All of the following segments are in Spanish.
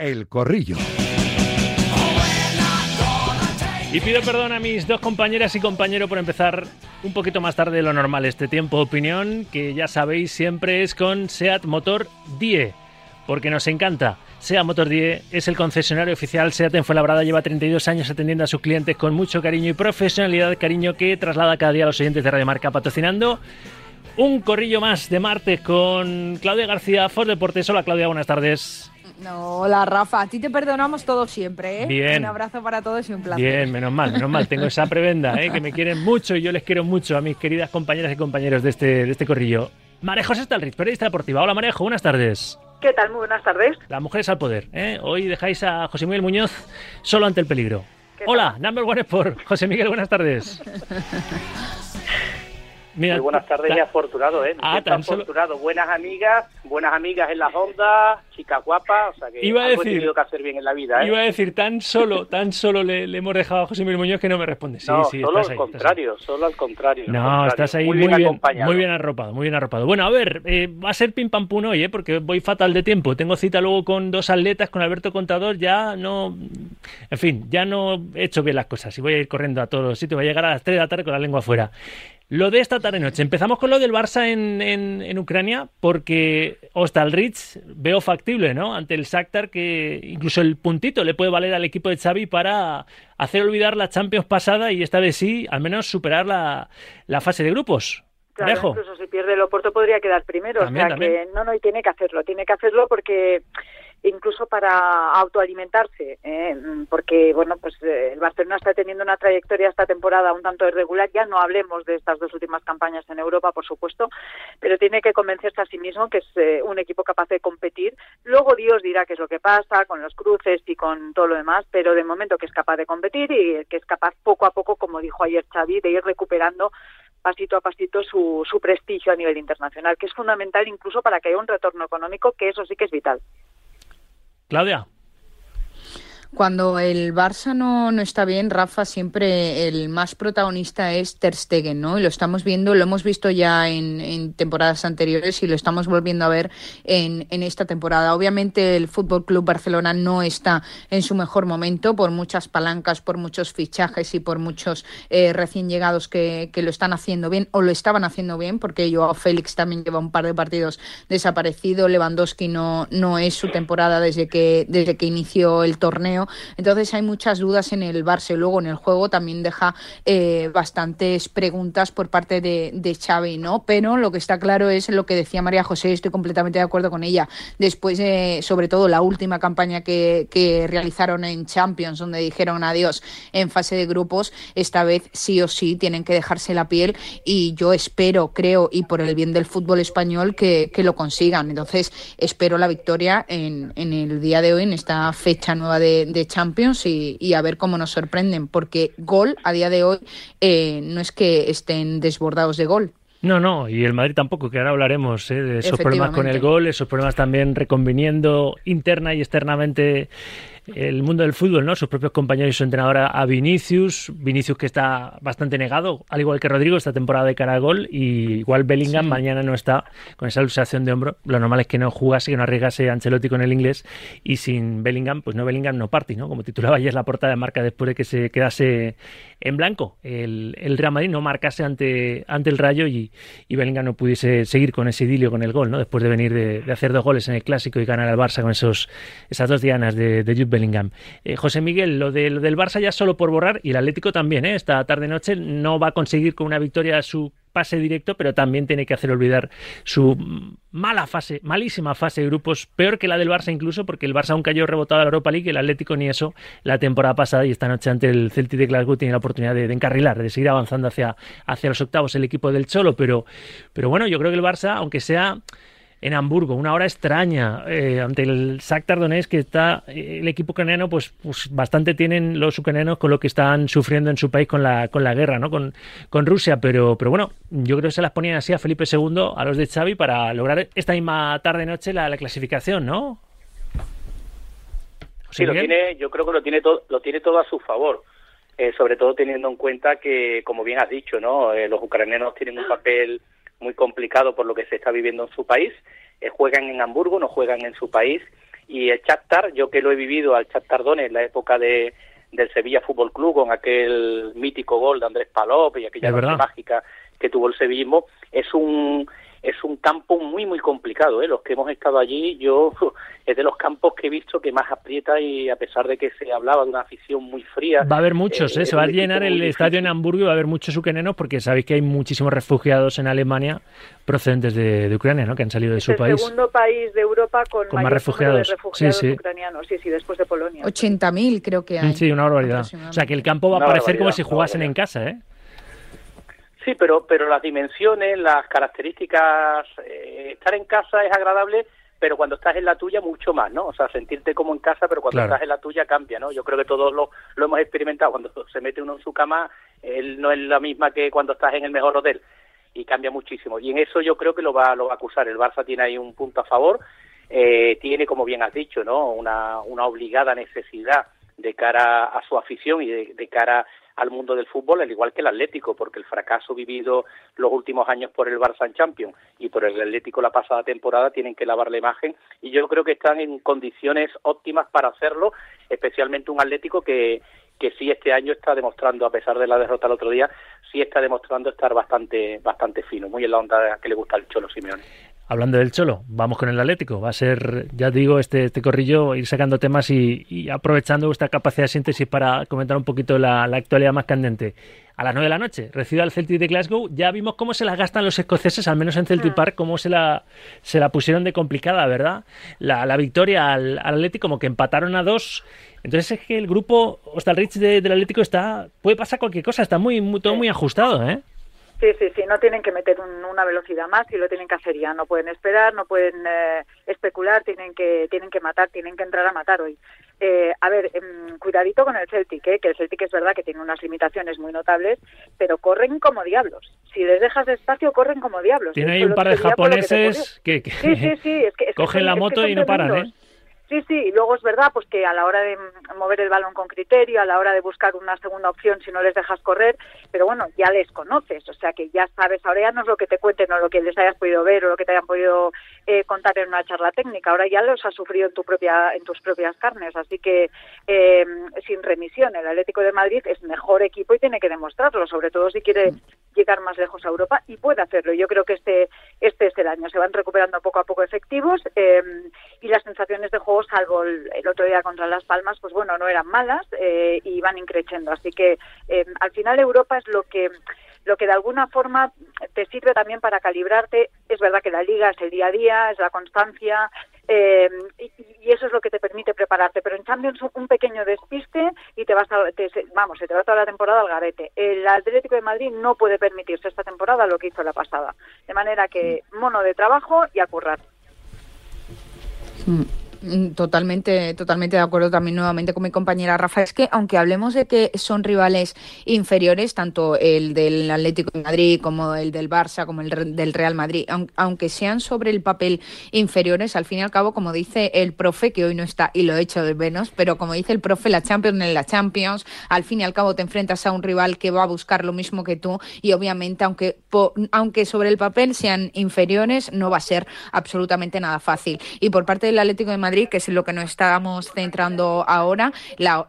El Corrillo. Y pido perdón a mis dos compañeras y compañeros por empezar un poquito más tarde de lo normal este tiempo de opinión, que ya sabéis siempre es con SEAT Motor Die, porque nos encanta. SEAT Motor Die es el concesionario oficial SEAT en Fuenlabrada, lleva 32 años atendiendo a sus clientes con mucho cariño y profesionalidad, cariño que traslada cada día a los oyentes de Radio Marca patrocinando un corrillo más de martes con Claudia García, Ford Deportes. Hola Claudia, buenas tardes. No, hola Rafa, a ti te perdonamos todo siempre, ¿eh? Bien. Un abrazo para todos y un placer. Bien, menos mal, menos mal. Tengo esa prebenda, ¿eh? que me quieren mucho y yo les quiero mucho a mis queridas compañeras y compañeros de este, de este corrillo. Marejo Stalrich, periodista deportiva. Hola Marejo, buenas tardes. ¿Qué tal? Muy buenas tardes. Las mujeres al poder. ¿eh? Hoy dejáis a José Miguel Muñoz solo ante el peligro. Hola, number one por José Miguel, buenas tardes. Mira, Muy buenas tardes y afortunado, ¿eh? Ah, tan afortunado. Buenas amigas, buenas amigas en las ondas, chicas guapas, o sea que iba a decir, he tenido que hacer bien en la vida, ¿eh? Iba a decir, tan solo, tan solo le, hemos dejado a José Miguel Muñoz que no me responde. Sí, no, sí, solo estás al ahí, contrario, solo al contrario. No, estás ahí muy, bien, muy bien arropado, muy bien arropado. Bueno, a ver, eh, va a ser pim pam pum hoy, ¿eh? Porque voy fatal de tiempo. Tengo cita luego con dos atletas, con Alberto Contador, ya no... En fin, ya no he hecho bien las cosas y voy a ir corriendo a todos los sitios. Voy a llegar a las 3 de la tarde con la lengua afuera. Lo de esta tarde-noche. Empezamos con lo del Barça en, en, Ucrania, porque Ostalrich veo factible, ¿no? Ante el Shakhtar, que incluso el puntito le puede valer al equipo de Xavi para hacer olvidar la Champions pasada y esta vez sí, al menos superar la, la fase de grupos. Claro, incluso si pierde el Oporto podría quedar primero. o sea que no, no, y tiene que hacerlo. Tiene que hacerlo porque incluso para autoalimentarse, ¿eh? porque bueno, pues eh, el Barcelona está teniendo una trayectoria esta temporada un tanto irregular, ya no hablemos de estas dos últimas campañas en Europa, por supuesto, pero tiene que convencerse a sí mismo que es eh, un equipo capaz de competir. Luego Dios dirá qué es lo que pasa con los cruces y con todo lo demás, pero de momento que es capaz de competir y que es capaz poco a poco, como dijo ayer Xavi, de ir recuperando pasito a pasito su, su prestigio a nivel internacional, que es fundamental incluso para que haya un retorno económico, que eso sí que es vital. Claudia. Cuando el Barça no, no está bien, Rafa, siempre el más protagonista es Ter Stegen, ¿no? Y lo estamos viendo, lo hemos visto ya en, temporadas anteriores y lo estamos volviendo a ver en, en esta temporada. Obviamente el Fútbol Club Barcelona no está en su mejor momento por muchas palancas, por muchos fichajes y por muchos eh, recién llegados que, que, lo están haciendo bien o lo estaban haciendo bien, porque Joao Félix también lleva un par de partidos desaparecido, Lewandowski no, no es su temporada desde que, desde que inició el torneo entonces hay muchas dudas en el Barça. Luego en el juego también deja eh, bastantes preguntas por parte de, de Xavi, ¿no? Pero lo que está claro es lo que decía María José, estoy completamente de acuerdo con ella. Después, de, sobre todo, la última campaña que, realizaron en Champions, donde dijeron adiós en fase de grupos, esta vez sí o sí tienen que dejarse la piel y yo espero, creo, y por el bien del fútbol español, que, lo consigan. Entonces, espero la victoria en el día de hoy, en esta fecha nueva de, de Champions y, a ver cómo nos sorprenden, porque gol a día de hoy eh, no es que estén desbordados de gol. No, no, y el Madrid tampoco, que ahora hablaremos ¿eh? de esos problemas con el gol, esos problemas también reconviniendo interna y externamente el mundo del fútbol, ¿no? Sus propios compañeros y su entrenadora a Vinicius, Vinicius que está bastante negado, al igual que Rodrigo esta temporada de cara al gol, y igual Bellingham mañana no está con esa luxación de hombro. Lo normal es que no jugase, que no arriesgase Ancelotti con el inglés, y sin Bellingham, pues no Bellingham no party, ¿no? Como titulaba ayer la portada de marca después de que se quedase en blanco el, el Real Madrid, no marcase ante, ante el Rayo y, y, Bellingham no pudiese seguir con ese idilio con el gol, ¿no? Después de venir de, hacer dos goles en el Clásico y ganar al Barça con esos esas dos dianas de, de Jude Eh, José Miguel, lo, de, lo del Barça ya solo por borrar y el Atlético también, ¿eh? esta tarde-noche no va a conseguir con una victoria su pase directo, pero también tiene que hacer olvidar su mala fase, malísima fase de grupos, peor que la del Barça incluso, porque el Barça aún cayó rebotado a la Europa League, el Atlético ni eso la temporada pasada y esta noche ante el Celtic de Glasgow tiene la oportunidad de, encarrilar, de seguir avanzando hacia, hacia los octavos el equipo del Cholo, pero, pero bueno, yo creo que el Barça, aunque sea en Hamburgo, una hora extraña eh, ante el Shakhtar Donetsk que está eh, el equipo ucraniano pues, pues bastante tienen los ucranianos con lo que están sufriendo en su país con la con la guerra, ¿no? Con, con Rusia, pero pero bueno, yo creo que se las ponían así a Felipe II, a los de Xavi para lograr esta misma tarde noche la, clasificación, ¿no? Sí, lo tiene, yo creo que lo tiene todo lo tiene todo a su favor. Eh, sobre todo teniendo en cuenta que, como bien has dicho, ¿no? los ucranianos tienen un papel muy complicado por lo que se está viviendo en su país. Eh, juegan en Hamburgo, no juegan en su país Y el Shakhtar, yo que lo he vivido al Shakhtar Donetsk en la época de del Sevilla Fútbol Club con aquel mítico gol de Andrés Palop y aquella noche mágica que tuvo el sevillismo, es un es un campo muy muy complicado, ¿eh? los que hemos estado allí, yo es de los campos que he visto que más aprieta y a pesar de que se hablaba de una afición muy fría. Va a haber muchos, ¿eh? se va a llenar el estadio en Hamburgo y va a haber muchos ucranianos porque sabéis que hay muchísimos refugiados en Alemania procedentes de, Ucrania, ¿no? que han salido de su país. El segundo país de Europa con, más refugiados, ucranianos, sí, sí, después de Polonia. 80.000 creo que hay. Sí, una barbaridad. O sea que el campo va a parecer como si jugasen en casa, ¿eh? Sí, pero, pero las dimensiones, las características, eh, estar en casa es agradable, pero cuando estás en la tuya mucho más, ¿no? O sea, sentirte como en casa, pero cuando estás en la tuya cambia, ¿no? Yo creo que todos lo, lo hemos experimentado. Cuando se mete uno en su cama, él no es la misma que cuando estás en el mejor hotel y cambia muchísimo. Y en eso yo creo que lo va, lo va a acusar. El Barça tiene ahí un punto a favor, eh, tiene, como bien has dicho, ¿no? Una, una obligada necesidad de cara a su afición y de, de cara al mundo del fútbol, al igual que el Atlético, porque el fracaso vivido los últimos años por el Barça en Champions y por el Atlético la pasada temporada tienen que lavar la imagen y yo creo que están en condiciones óptimas para hacerlo, especialmente un Atlético que que sí este año está demostrando, a pesar de la derrota el otro día, sí está demostrando estar bastante bastante fino, muy en la onda que le gusta al Cholo Simeone. Hablando del Cholo, vamos con el Atlético. Va a ser, ya digo, este, este corrillo, ir sacando temas y, aprovechando vuestra capacidad de síntesis para comentar un poquito la, actualidad más candente. A las 9 de la noche, recibe al Celtic de Glasgow. Ya vimos cómo se la gastan los escoceses, al menos en Celtic mm. Park, cómo se la, se la pusieron de complicada, ¿verdad? La, la victoria al, Atlético, como que empataron a dos. Entonces es que el grupo Rich de, del Atlético está, puede pasar cualquier cosa, está muy, muy todo muy ajustado, ¿eh? Sí, sí, sí, no tienen que meter una velocidad más y lo tienen que hacer ya. No pueden esperar, no pueden eh, especular, tienen que tienen que matar, tienen que entrar a matar hoy. Eh, a ver, em, cuidadito con el Celtic, eh, que el Celtic es verdad que tiene unas limitaciones muy notables, pero corren como diablos. Si les dejas espacio, corren como diablos. Tiene ahí un par de japoneses que, cogen la moto y no paran, ¿eh? Sí, sí, y luego es verdad pues que a la hora de mover el balón con criterio, a la hora de buscar una segunda opción si no les dejas correr, pero bueno, ya les conoces, o sea que ya sabes, ahora ya no es lo que te cuenten o lo que les hayas podido ver o lo que te hayan podido eh, contar en una charla técnica, ahora ya los has sufrido en tu propia en tus propias carnes, así que eh, sin remisión, el Atlético de Madrid es mejor equipo y tiene que demostrarlo, sobre todo si quiere llegar más lejos a Europa y puede hacerlo. Yo creo que este este es el año, se van recuperando poco a poco efectivos eh, y las sensaciones de juego salvo el, otro día contra Las Palmas, pues bueno, no eran malas eh, y van increciendo. Así que eh, al final Europa es lo que lo que de alguna forma te sirve también para calibrarte. Es verdad que la liga es el día a día, es la constancia, eh, y, eso es lo que te permite prepararte. Pero en Champions un pequeño despiste y te vas a, vamos, se te va toda la temporada al garete. El Atlético de Madrid no puede permitirse esta temporada lo que hizo la pasada. De manera que mono de trabajo y a currar. Mm. Mm, totalmente, totalmente de acuerdo también nuevamente con mi compañera Rafa. Es que aunque hablemos de que son rivales inferiores, tanto el del Atlético de Madrid como el del Barça, como el del Real Madrid, aunque sean sobre el papel inferiores, al fin y al cabo, como dice el profe, que hoy no está y lo he hecho de menos, pero como dice el profe, la Champions en la Champions, al fin y al cabo te enfrentas a un rival que va a buscar lo mismo que tú y obviamente aunque, aunque sobre el papel sean inferiores, no va a ser absolutamente nada fácil. Y por parte del Atlético de Madrid, que es lo que nos estamos centrando ahora,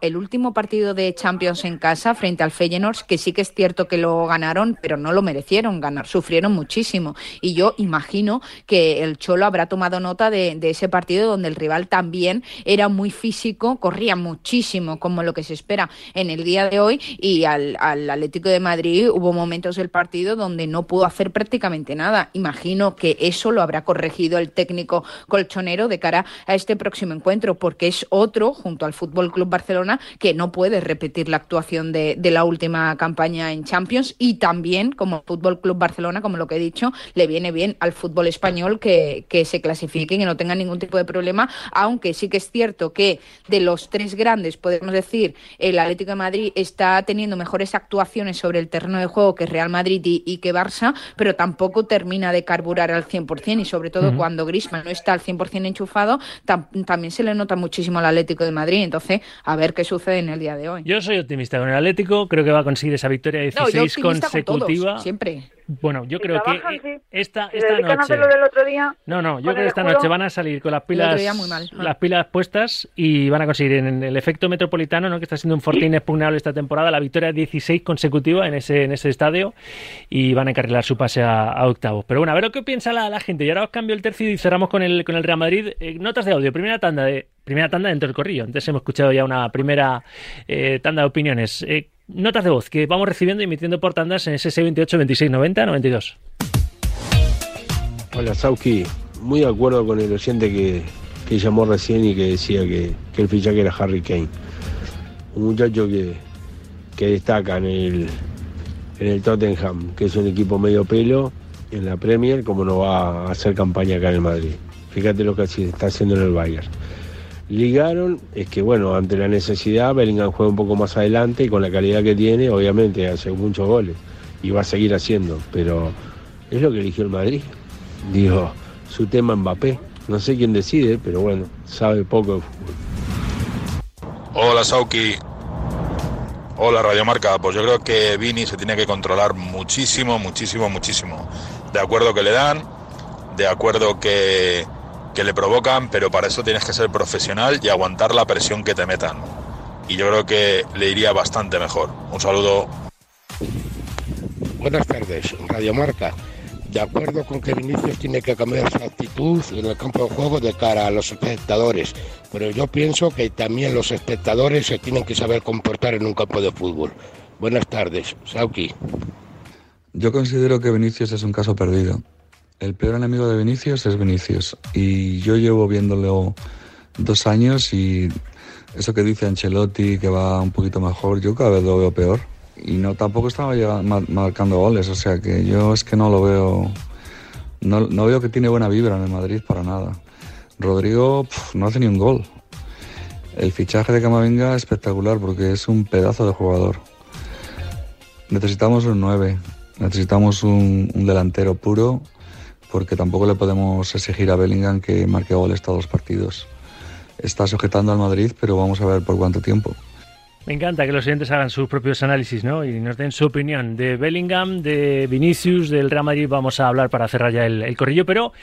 el último partido de Champions en casa frente al Feyenoord, que sí que es cierto que lo ganaron, pero no lo merecieron ganar, sufrieron muchísimo. Y yo imagino que el Cholo habrá tomado nota de, ese partido donde el rival también era muy físico, corría muchísimo, como lo que se espera en el día de hoy, y al Atlético de Madrid hubo momentos del partido donde no pudo hacer prácticamente nada. Imagino que eso lo habrá corregido el técnico colchonero de cara a este próximo encuentro, porque es otro, junto al Fútbol Club Barcelona, que no puede repetir la actuación de, la última campaña en Champions. Y también, como Fútbol Club Barcelona, como lo que he dicho, le viene bien al fútbol español que, que se clasifique y que no tenga ningún tipo de problema, aunque sí que es cierto que de los tres grandes, podemos decir, el Atlético de Madrid está teniendo mejores actuaciones sobre el terreno de juego que Real Madrid y, que Barça, pero tampoco termina de carburar al 100% y sobre todo cuando Griezmann no está al 100% enchufado, tampoco también se le nota muchísimo al Atlético de Madrid. Entonces, a ver qué sucede en el día de hoy. Yo soy optimista con el Atlético, creo que va a conseguir esa victoria 16 consecutiva. siempre. Bueno, yo creo que esta, esta noche. del otro día, no, no, yo creo que esta noche van a salir con las pilas, las pilas puestas y van a conseguir en el efecto metropolitano, ¿no? que está siendo un fortín expugnable esta temporada, la victoria 16 consecutiva en ese, en ese estadio y van a encarrilar su pase a, octavos. Pero bueno, a ver lo que piensa la, gente. Y ahora os cambio el tercio y cerramos con el, con el Real Madrid. Eh, notas de audio, primera tanda de primera tanda dentro del corrillo. Antes hemos escuchado ya una primera eh, tanda de opiniones. Eh, notas de voz que vamos recibiendo y emitiendo por tandas en ese 28 26 90 92. Hola Sauki, muy de acuerdo con el oyente que, que llamó recién y que decía que, el fichaje era Harry Kane. Un muchacho que, que destaca en el, en el Tottenham, que es un equipo medio pelo en la Premier, como no va a hacer campaña acá en el Madrid. Fíjate lo que está haciendo en el Bayern ligaron es que, bueno, ante la necesidad, Bellingham juega un poco más adelante y con la calidad que tiene, obviamente hace muchos goles y va a seguir haciendo, pero es lo que eligió el Madrid. Digo, su tema Mbappé. No sé quién decide, pero bueno, sabe poco de fútbol. Hola Sauki. Hola Radio Marca. Pues yo creo que Vini se tiene que controlar muchísimo, muchísimo, muchísimo. De acuerdo que le dan, de acuerdo que que le provocan, pero para eso tienes que ser profesional y aguantar la presión que te metan. Y yo creo que le iría bastante mejor. Un saludo. Buenas tardes, Radio Marca. De acuerdo con que Vinicius tiene que cambiar su actitud en el campo de juego de cara a los espectadores, pero yo pienso que también los espectadores se tienen que saber comportar en un campo de fútbol. Buenas tardes, Sauki. Yo considero que Vinicius es un caso perdido. El peor enemigo de Vinicius es Vinicius. Y yo llevo viéndolo dos años y eso que dice Ancelotti, que va un poquito mejor, yo cada vez lo veo peor. Y no tampoco estaba marcando goles, o sea que yo es que no lo veo. No, veo que tiene buena vibra en el Madrid para nada. Rodrigo no hace ni un gol. El fichaje de Camavinga es espectacular porque es un pedazo de jugador. Necesitamos un 9, necesitamos un delantero puro porque tampoco le podemos exigir a Bellingham que marque goles todos los partidos. Está sujetando al Madrid, pero vamos a ver por cuánto tiempo. Me encanta que los oyentes hagan sus propios análisis ¿no? y nos den su opinión de Bellingham, de Vinicius, del Real Madrid. Vamos a hablar para cerrar ya el, el, corrillo, pero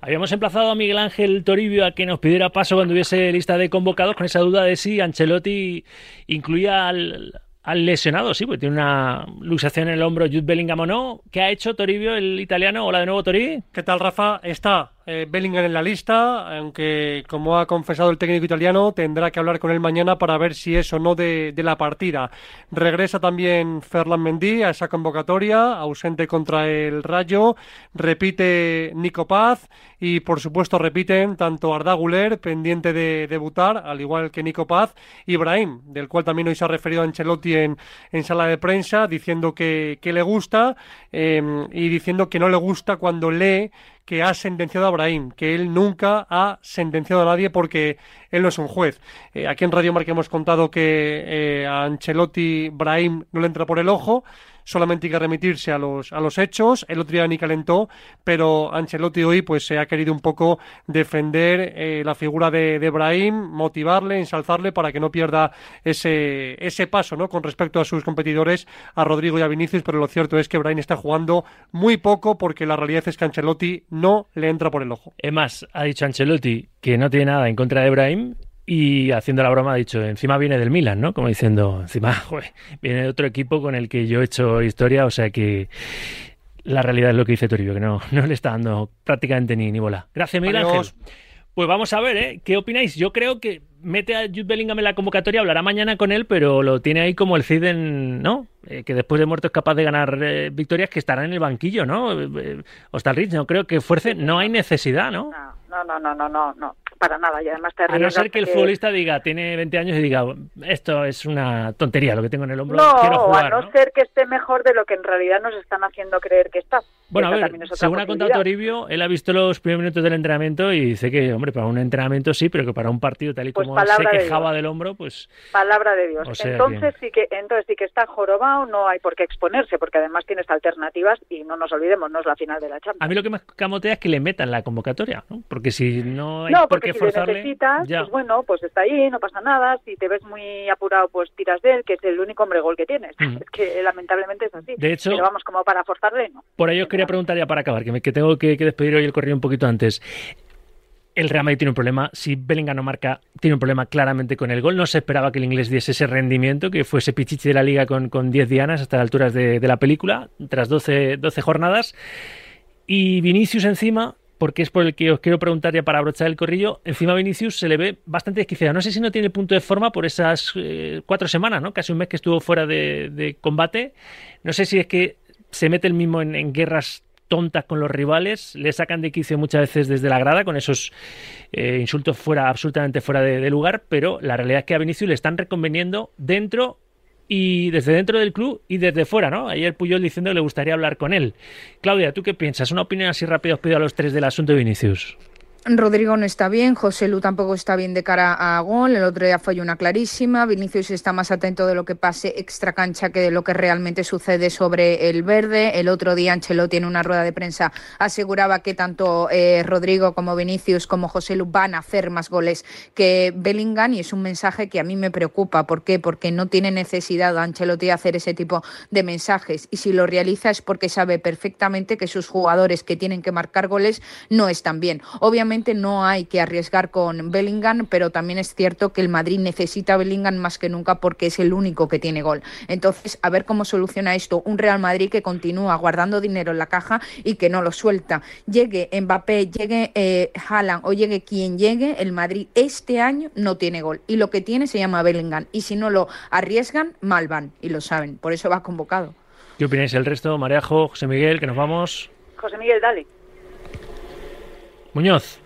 habíamos emplazado a Miguel Ángel Toribio a que nos pidiera paso cuando hubiese lista de convocados con esa duda de si Ancelotti incluía al, al lesionado, sí, porque tiene una luxación en el hombro Jude Bellingham o no. ¿Qué ha hecho Toribio, el italiano? Hola de nuevo, Tori. ¿Qué tal, Rafa? Está eh, Bellingham en la lista, aunque como ha confesado el técnico italiano, tendrá que hablar con él mañana para ver si es o no de, la partida. Regresa también Ferland Mendy a esa convocatoria, ausente contra el Rayo. Repite Nico Paz y, por supuesto, repiten tanto Arda Guler, pendiente de debutar, al igual que Nico Paz, y Ibrahim, del cual también hoy se ha referido Ancelotti en, en sala de prensa, diciendo que, le gusta eh, y diciendo que no le gusta cuando lee que ha sentenciado a Brahim, que él nunca ha sentenciado a nadie porque él no es un juez. Eh, aquí en Radio Marca hemos contado que eh, a Ancelotti Brahim no le entra por el ojo, solamente hay que remitirse a los, a los hechos. El otro día ni calentó, pero Ancelotti hoy pues se ha querido un poco defender eh, la figura de, de Brahim, motivarle, ensalzarle para que no pierda ese, ese paso ¿no? con respecto a sus competidores, a Rodrigo y a Vinicius, pero lo cierto es que Brahim está jugando muy poco porque la realidad es que Ancelotti no le entra por el ojo. Es más, ha dicho Ancelotti que no tiene nada en contra de Brahim y haciendo la broma ha dicho, encima viene del Milan, ¿no? Como diciendo, encima, joder, viene de otro equipo con el que yo he hecho historia, o sea que la realidad es lo que dice Toribio, que no, no le está dando prácticamente ni, ni bola. Gracias, Miguel Ángel. Pues vamos a ver, ¿eh? ¿Qué opináis? Yo creo que mete a Jude Bellingham en la convocatoria, hablará mañana con él, pero lo tiene ahí como el Cid en, ¿no? Eh, que después de muerto es capaz de ganar eh, victorias que estará en el banquillo, ¿no? Eh, Rich, no creo que fuerce, no hay necesidad, ¿no? No, no, no, no, no, no, para nada. Y además te A no ser que el futbolista diga, tiene 20 años y diga, esto es una tontería lo que tengo en el hombro, no, quiero jugar. a no, ser que esté mejor de lo que en realidad nos están haciendo creer que está. Bueno, a ver, según ha contado Toribio, él ha visto los primeros minutos del entrenamiento y dice que, hombre, para un entrenamiento sí, pero que para un partido tal y pues como se quejaba del hombro, pues... Palabra de Dios. entonces, sí que, entonces sí que está jorobado, no hay por qué exponerse, porque además tienes alternativas y no nos olvidemos, no es la final de la Champions. A mí lo que me camotea es que le metan la convocatoria, ¿no? Porque si no hay no, por qué si forzarle, necesitas, pues bueno, pues está ahí, no pasa nada. Si te ves muy apurado, pues tiras de él, que es el único hombre gol que tienes. Es que lamentablemente es así. De hecho, Pero vamos, como para forzarle, no. Por ahí os quería preguntar ya para acabar, que, me, que tengo que, que despedir hoy el corrido un poquito antes el Real Madrid tiene un problema. Si Bellingham no marca, tiene un problema claramente con el gol. No se esperaba que el inglés diese ese rendimiento, que fuese pichichi de la liga con, con 10 dianas hasta las alturas de, la película, tras 12, 12 jornadas. Y Vinicius encima, porque es por el que os quiero preguntar ya para abrochar el corrillo, encima Vinicius se le ve bastante desquiciado. No sé si no tiene punto de forma por esas eh, cuatro semanas, ¿no? Casi un mes que estuvo fuera de, combate. No sé si es que se mete el mismo en, en guerras tontas con los rivales, le sacan de quicio muchas veces desde la grada con esos eh, insultos fuera absolutamente fuera de, lugar, pero la realidad es que a Vinicius le están reconveniendo dentro y desde dentro del club y desde fuera, ¿no? Ayer Puyol diciendo que le gustaría hablar con él. Claudia, ¿tú qué piensas? Una opinión así rápida os pido a los tres del asunto de Vinicius. Rodrigo no está bien, José Lu tampoco está bien de cara a gol, el otro día falló una clarísima, Vinicius está más atento de lo que pase extra cancha que de lo que realmente sucede sobre el verde, el otro día Ancelotti en una rueda de prensa aseguraba que tanto eh, Rodrigo como Vinicius como José Lu van a hacer más goles que Bellingham y es un mensaje que a mí me preocupa, ¿por qué? Porque no tiene necesidad Ancelotti de hacer ese tipo de mensajes y si lo realiza es porque sabe perfectamente que sus jugadores que tienen que marcar goles no están bien. Obviamente no hay que arriesgar con Bellingham, pero también es cierto que el Madrid necesita a Bellingham más que nunca porque es el único que tiene gol. Entonces, a ver cómo soluciona esto un Real Madrid que continúa guardando dinero en la caja y que no lo suelta. Llegue Mbappé, llegue eh, Haaland o llegue quien llegue, el Madrid este año no tiene gol y lo que tiene se llama Bellingham y si no lo arriesgan, mal van y lo saben. Por eso va convocado. ¿Qué opináis el resto? Mareajo, José Miguel, que nos vamos. José Miguel, dale. Muñoz.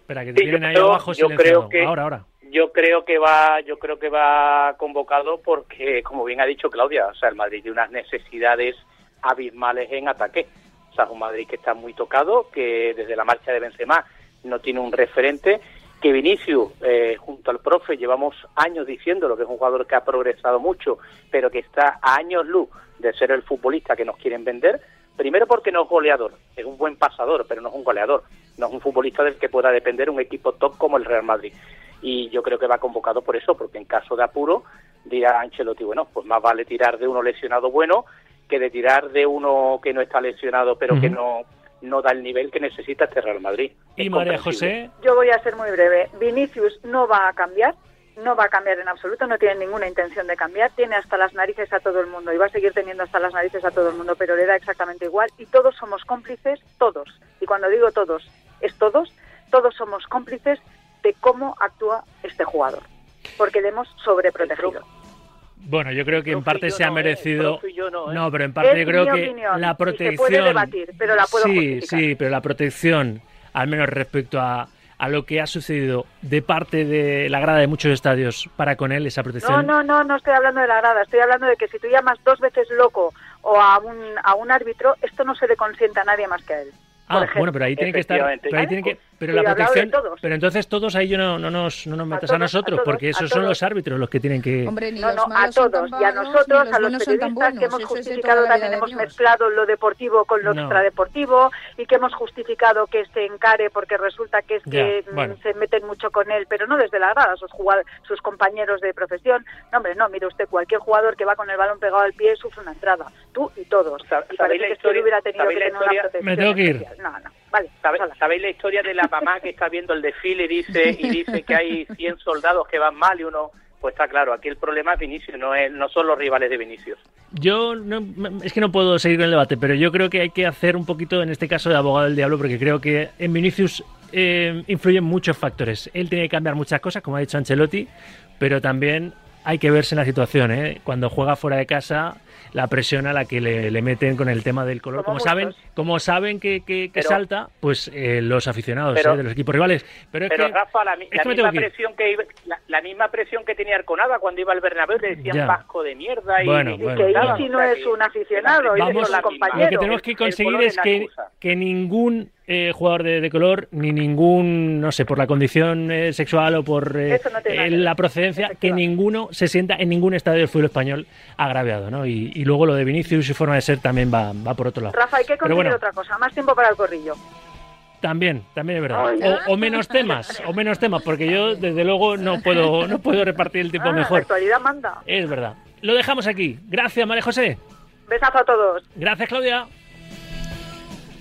Espera, que te sí, ahí abajo yo creo que, ahora, ahora. Yo creo que va, yo creo que va convocado porque, como bien ha dicho Claudia, o sea, el Madrid tiene unas necesidades abismales en ataque. O sea, es un Madrid que está muy tocado, que desde la marcha de Benzema no tiene un referente, que Vinicius, eh, junto al profe, llevamos años diciéndolo, que es un jugador que ha progresado mucho, pero que está a años luz de ser el futbolista que nos quieren vender, Primero porque no es goleador, es un buen pasador, pero no es un goleador, no es un futbolista del que pueda depender un equipo top como el Real Madrid. Y yo creo que va convocado por eso, porque en caso de apuro dirá Ancelotti, bueno, pues más vale tirar de uno lesionado bueno que de tirar de uno que no está lesionado pero que no no da el nivel que necesita este Real Madrid. ¿Y María José? Yo voy a ser muy breve. Vinicius no va a cambiar, no va a cambiar en absoluto, no tiene ninguna intención de cambiar, tiene hasta las narices a todo el mundo y va a seguir teniendo hasta las narices a todo el mundo, pero le da exactamente igual y todos somos cómplices, todos. Y cuando digo todos, es todos, todos somos cómplices de cómo actúa este jugador, porque le hemos sobreprotegido. Bueno, yo creo que en parte se ha merecido. no, pero en parte yo creo que la protección. Se puede debatir, pero la puedo Sí, sí, pero la protección, al menos respecto a, a lo que ha sucedido de parte de la grada de muchos estadios para con él, esa protección? No, no, no, no estoy hablando de la grada, estoy hablando de que si tú llamas dos veces loco o a un, a un árbitro, esto no se le consienta a nadie más que a él. Ah, bueno, pero ahí tiene que estar. Pero, ahí tiene que, pero la protección. Pero entonces todos ahí yo no, no, nos, no nos metas a, nosotros, porque esos son los árbitros los que tienen que. Hombre, no, no, a todos. Y a nosotros, a los periodistas que hemos justificado también, hemos mezclado lo deportivo con lo extradeportivo y que hemos justificado que este encare porque resulta que es que mm, se meten mucho con él, pero no desde la grada, sus, sus compañeros de profesión. No, hombre, no, mire usted, cualquier jugador que va con el balón pegado al pie sufre una entrada. Tú y todos. Y parece que este hubiera tenido que tener una protección. Me tengo que ir. No, no. Vale, ¿Sabéis la historia de la mamá que está viendo el desfile y dice, y dice que hay 100 soldados que van mal y uno... Pues está claro, aquí el problema es Vinicius, no, es, no son los rivales de Vinicius. Yo es que no puedo seguir con el debate, pero yo creo que hay que hacer un poquito, en este caso, de abogado del diablo, porque creo que en Vinicius eh, influyen muchos factores. Él tiene que cambiar muchas cosas, como ha dicho Ancelotti, pero también hay que verse en la situación. ¿eh? Cuando juega fuera de casa, la presión a la que le, meten con el tema del color. Como, saben, como saben que, que, salta, pues eh, los aficionados ¿eh? de los equipos rivales. Pero, es que, Rafa, la, misma presión que la, misma presión que tenía Arconada cuando iba al Bernabéu le decían vasco de mierda y, bueno, que Isi no es un aficionado, Vamos, la Lo que tenemos que conseguir es que, que ningún eh, jugador de, color ni ningún, no sé, por la condición eh, sexual o por eh, la procedencia, que ninguno se sienta en ningún estadio del fútbol español agraviado, ¿no? Y, luego lo de Vinicius y su forma de ser también va, va por otro lado. Rafa, hay que conseguir otra cosa, más tiempo para el corrillo. También, también es verdad. O, menos temas, o menos temas, porque yo desde luego no puedo, no puedo repartir el tiempo ah, mejor. La actualidad manda. Es verdad. Lo dejamos aquí. Gracias, María José. Besazo a todos. Gracias, Claudia.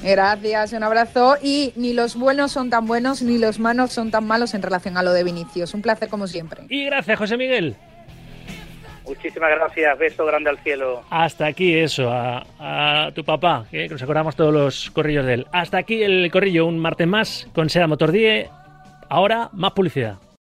Gracias, un abrazo. Y ni los buenos son tan buenos ni los malos son tan malos en relación a lo de Vinicius. Un placer como siempre. Y gracias, José Miguel. Muchísimas gracias, beso grande al cielo. Hasta aquí eso, a, tu papá, que nos acordamos todos los corrillos de él. Hasta aquí el corrillo, un martes más con Sea Motor 10. Ahora, más publicidad.